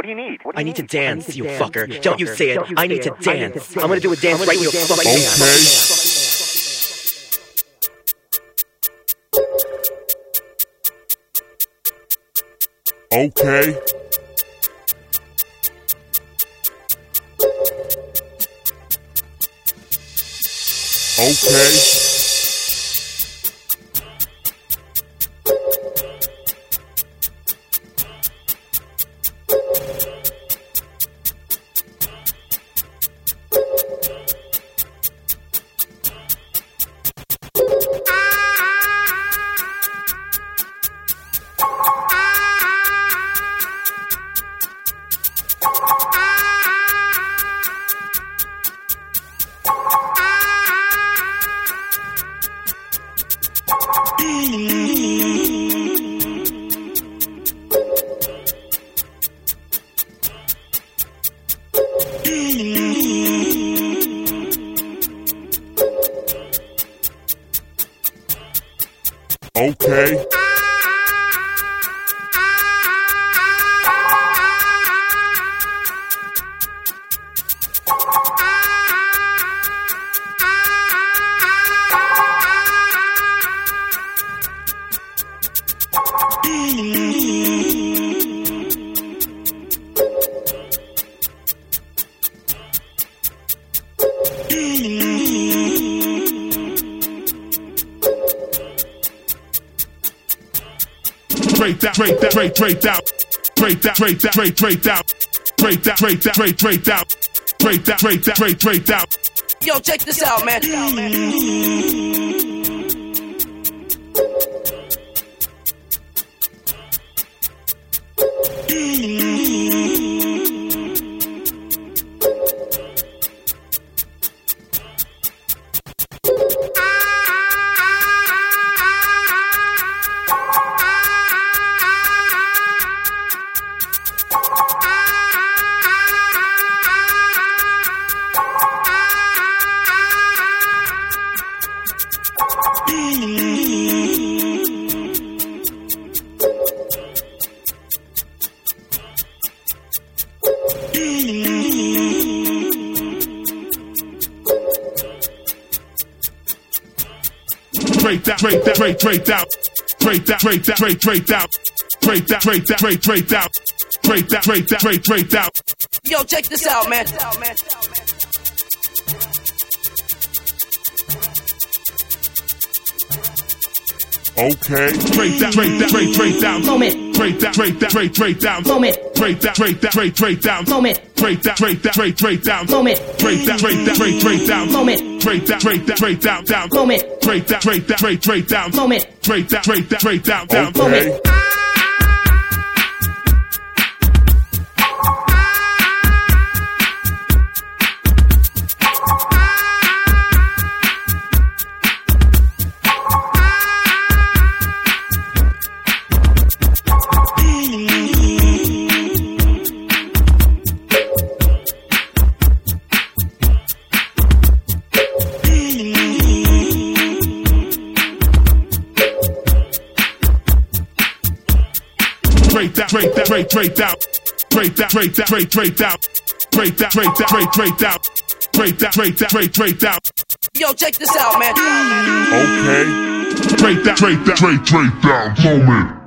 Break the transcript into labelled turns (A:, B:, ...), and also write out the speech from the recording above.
A: What do you need? What do
B: I
A: you
B: need to
A: need?
B: dance, you fucker. Don't you say it. I need to dance. I'm gonna do a dance right in your fucking hand.
C: Okay. Okay. Okay. Break that, break that, break, break that, break that, break that, break, break that, break that, break that, break, break that, break that, break that, break, break that.
D: Yo, check this out, man.
C: Break that, break that, break, break that, break that, break that, break, break that, break that, break that, break, break that, break that, break that, break, break that.
D: Yo, check this out, man.
C: Okay, break that, break that, break, break down.
E: Moment.
C: Break that, break that, break, break down.
E: Moment.
C: Break that, break that, break, break down.
E: Moment.
C: Break that, break that, break, break down.
E: Moment.
C: Break that, break that, break, break down.
E: Moment.
C: Break that, break that, break down, down.
E: Moment.
C: Break that, break that, break, break down.
E: Moment.
C: Break that, break that, break down, down.
E: Moment.
C: Break that, break that, break, break that, break that, break that, break, break that, break that, break that, break, break that, break that, break that, break, break that.
D: Yo, check this out, man.
C: Okay. Break that, break that, break, break down. Moment.